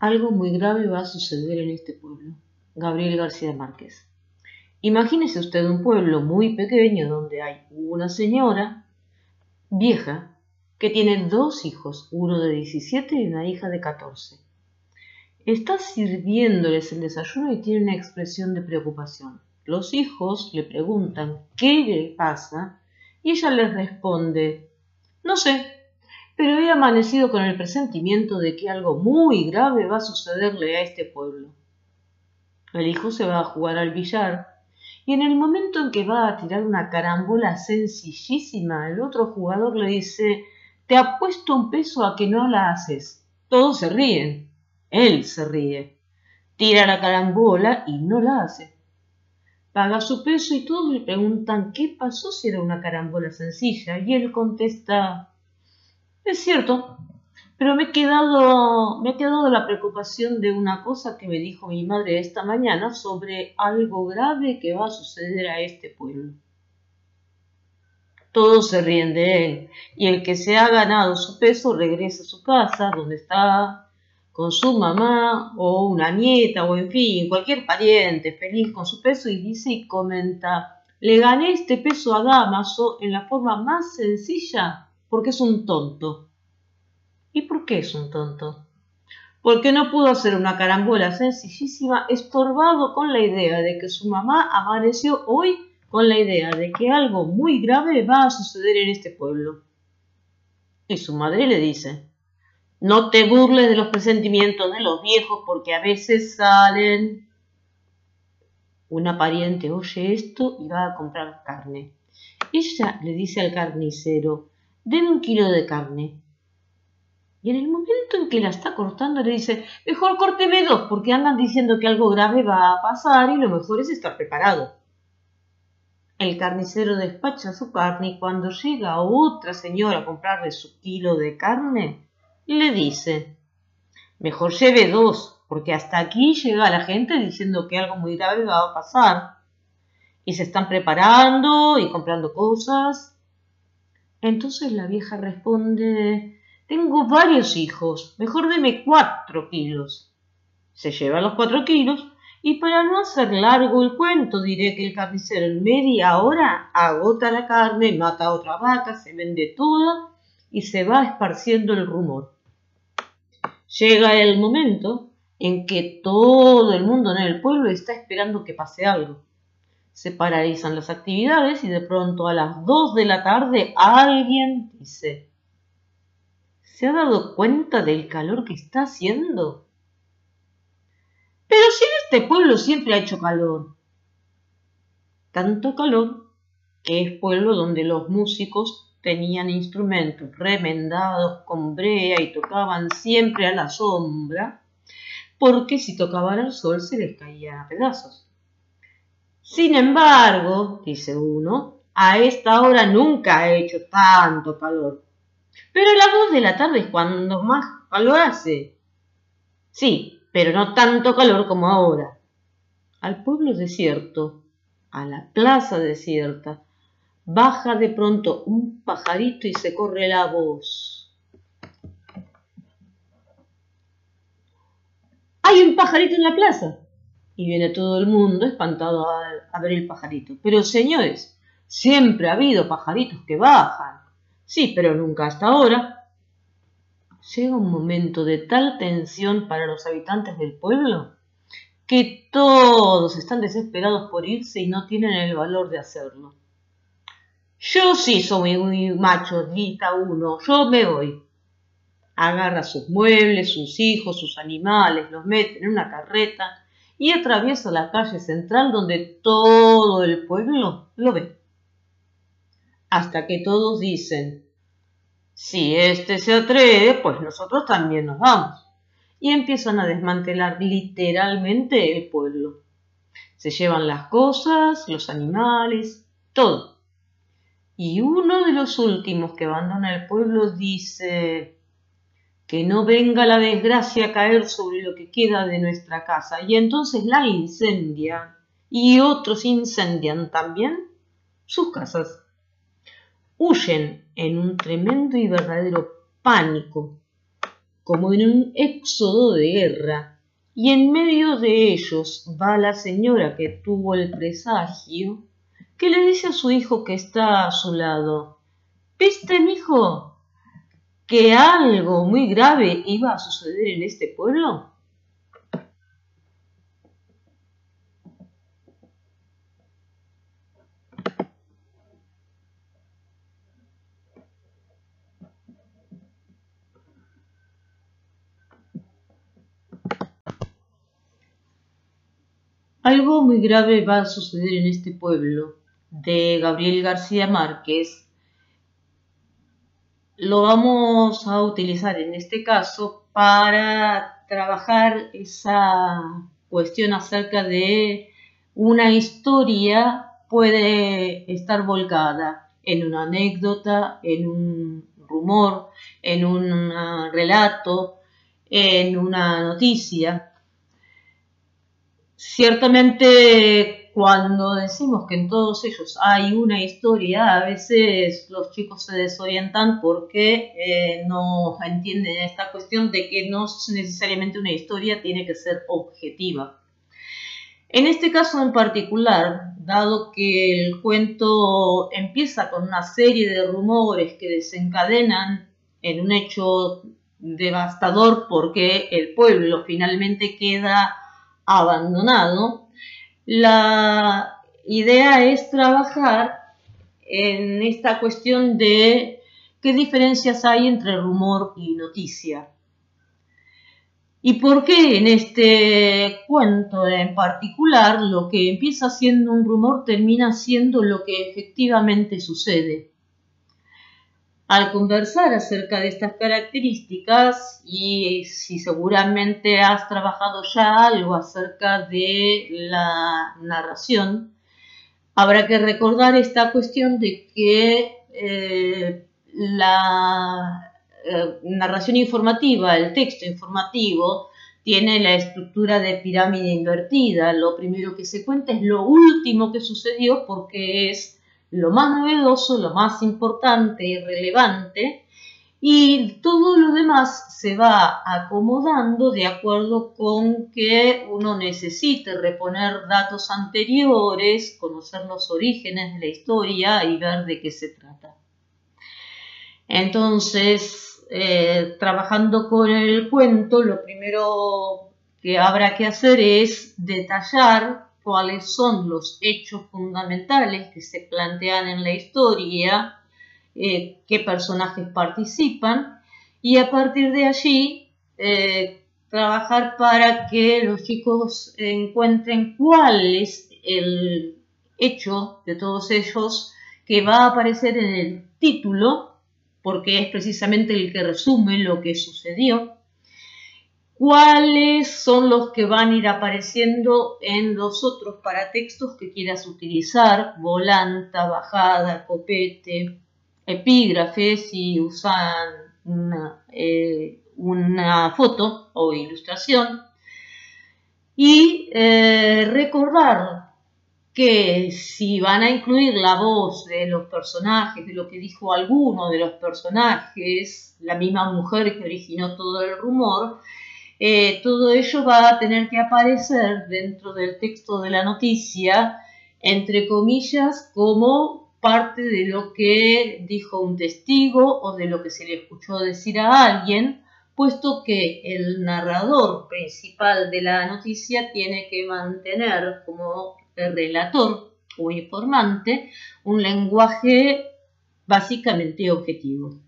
Algo muy grave va a suceder en este pueblo. Gabriel García Márquez. Imagínese usted un pueblo muy pequeño donde hay una señora vieja que tiene dos hijos, uno de 17 y una hija de 14. Está sirviéndoles el desayuno y tiene una expresión de preocupación. Los hijos le preguntan qué le pasa y ella les responde, no sé, pero he amanecido con el presentimiento de que algo muy grave va a sucederle a este pueblo. El hijo se va a jugar al billar y en el momento en que va a tirar una carambola sencillísima, el otro jugador le dice, te apuesto un peso a que no la haces. Todos se ríen. Él se ríe. Tira la carambola y no la hace. Paga su peso y todos le preguntan qué pasó si era una carambola sencilla y él contesta, es cierto, pero me he quedado, me ha quedado la preocupación de una cosa que me dijo mi madre esta mañana sobre algo grave que va a suceder a este pueblo. Todos se ríen de él y el que se ha ganado su peso regresa a su casa donde está con su mamá o una nieta o en fin, cualquier pariente feliz con su peso y dice y comenta, le gané este peso a Damaso en la forma más sencilla porque es un tonto. ¿Y por qué es un tonto? Porque no pudo hacer una carambola sencillísima estorbado con la idea de que su mamá amaneció hoy con la idea de que algo muy grave va a suceder en este pueblo. Y su madre le dice, no te burles de los presentimientos de los viejos porque a veces salen. Una pariente oye esto y va a comprar carne. Ella le dice al carnicero, denme un kilo de carne. Y en el momento en que la está cortando le dice, mejor córteme dos, porque andan diciendo que algo grave va a pasar y lo mejor es estar preparado. El carnicero despacha su carne y cuando llega otra señora a comprarle su kilo de carne, le dice, mejor lleve dos, porque hasta aquí llega la gente diciendo que algo muy grave va a pasar. Y se están preparando y comprando cosas entonces la vieja responde, tengo varios hijos, mejor deme cuatro kilos. Se lleva los cuatro kilos y para no hacer largo el cuento diré que el carnicero en media hora agota la carne, mata a otra vaca, se vende toda y se va esparciendo el rumor. Llega el momento en que todo el mundo en el pueblo está esperando que pase algo se paralizan las actividades y de pronto a las 2 de la tarde alguien dice, ¿se ha dado cuenta del calor que está haciendo? Pero si en este pueblo siempre ha hecho calor. Tanto calor que es pueblo donde los músicos tenían instrumentos remendados con brea y tocaban siempre a la sombra, porque si tocaban al sol se les caía a pedazos. Sin embargo, dice uno, a esta hora nunca ha hecho tanto calor. Pero a las dos de la tarde es cuando más calor hace. Sí, pero no tanto calor como ahora. Al pueblo desierto, a la plaza desierta, baja de pronto un pajarito y se corre la voz. Hay un pajarito en la plaza y viene todo el mundo espantado a, ver el pajarito. Pero señores, siempre ha habido pajaritos que bajan. Sí, pero nunca hasta ahora. Llega un momento de tal tensión para los habitantes del pueblo que todos están desesperados por irse y no tienen el valor de hacerlo. Yo sí soy muy macho, grita uno, yo me voy. Agarra sus muebles, sus hijos, sus animales, los mete en una carreta y atraviesa la calle central donde todo el pueblo lo ve. Hasta que todos dicen, si éste se atreve, pues nosotros también nos vamos. Y empiezan a desmantelar literalmente el pueblo. Se llevan las cosas, los animales, todo. Y uno de los últimos que abandona el pueblo dice, que no venga la desgracia a caer sobre lo que queda de nuestra casa. Y entonces la incendian y otros incendian también sus casas. Huyen en un tremendo y verdadero pánico, como en un éxodo de guerra, y en medio de ellos va la señora que tuvo el presagio, que le dice a su hijo que está a su lado, ¿Viste, hijo, que algo muy grave iba a suceder en este pueblo? Algo muy grave va a suceder en este pueblo, de Gabriel García Márquez. Lo vamos a utilizar en este caso para trabajar esa cuestión acerca de una historia puede estar volcada en una anécdota, en un rumor, en un relato, en una noticia. Ciertamente, cuando decimos que en todos ellos hay una historia, a veces los chicos se desorientan porque eh, no entienden esta cuestión de que no necesariamente una historia tiene que ser objetiva. En este caso en particular, dado que el cuento empieza con una serie de rumores que desencadenan en un hecho devastador porque el pueblo finalmente queda abandonado, la idea es trabajar en esta cuestión de qué diferencias hay entre rumor y noticia. ¿Y por qué en este cuento en particular lo que empieza siendo un rumor termina siendo lo que efectivamente sucede? Al conversar acerca de estas características y si seguramente has trabajado ya algo acerca de la narración, habrá que recordar esta cuestión de que eh, la eh, narración informativa, el texto informativo, tiene la estructura de pirámide invertida. Lo primero que se cuenta es lo último que sucedió porque es lo más novedoso, lo más importante y relevante, y todo lo demás se va acomodando de acuerdo con que uno necesite reponer datos anteriores, conocer los orígenes de la historia y ver de qué se trata. Entonces, eh, trabajando con el cuento, lo primero que habrá que hacer es detallar cuáles son los hechos fundamentales que se plantean en la historia, eh, qué personajes participan y a partir de allí eh, trabajar para que los chicos encuentren cuál es el hecho de todos ellos que va a aparecer en el título, porque es precisamente el que resume lo que sucedió cuáles son los que van a ir apareciendo en los otros paratextos que quieras utilizar, volanta, bajada, copete, epígrafe, si usan una, eh, foto o ilustración. Y eh, recordar que si van a incluir la voz de los personajes, de lo que dijo alguno de los personajes, la misma mujer que originó todo el rumor, eh, todo ello va a tener que aparecer dentro del texto de la noticia, entre comillas, como parte de lo que dijo un testigo o de lo que se le escuchó decir a alguien, puesto que el narrador principal de la noticia tiene que mantener como relator o informante un lenguaje básicamente objetivo.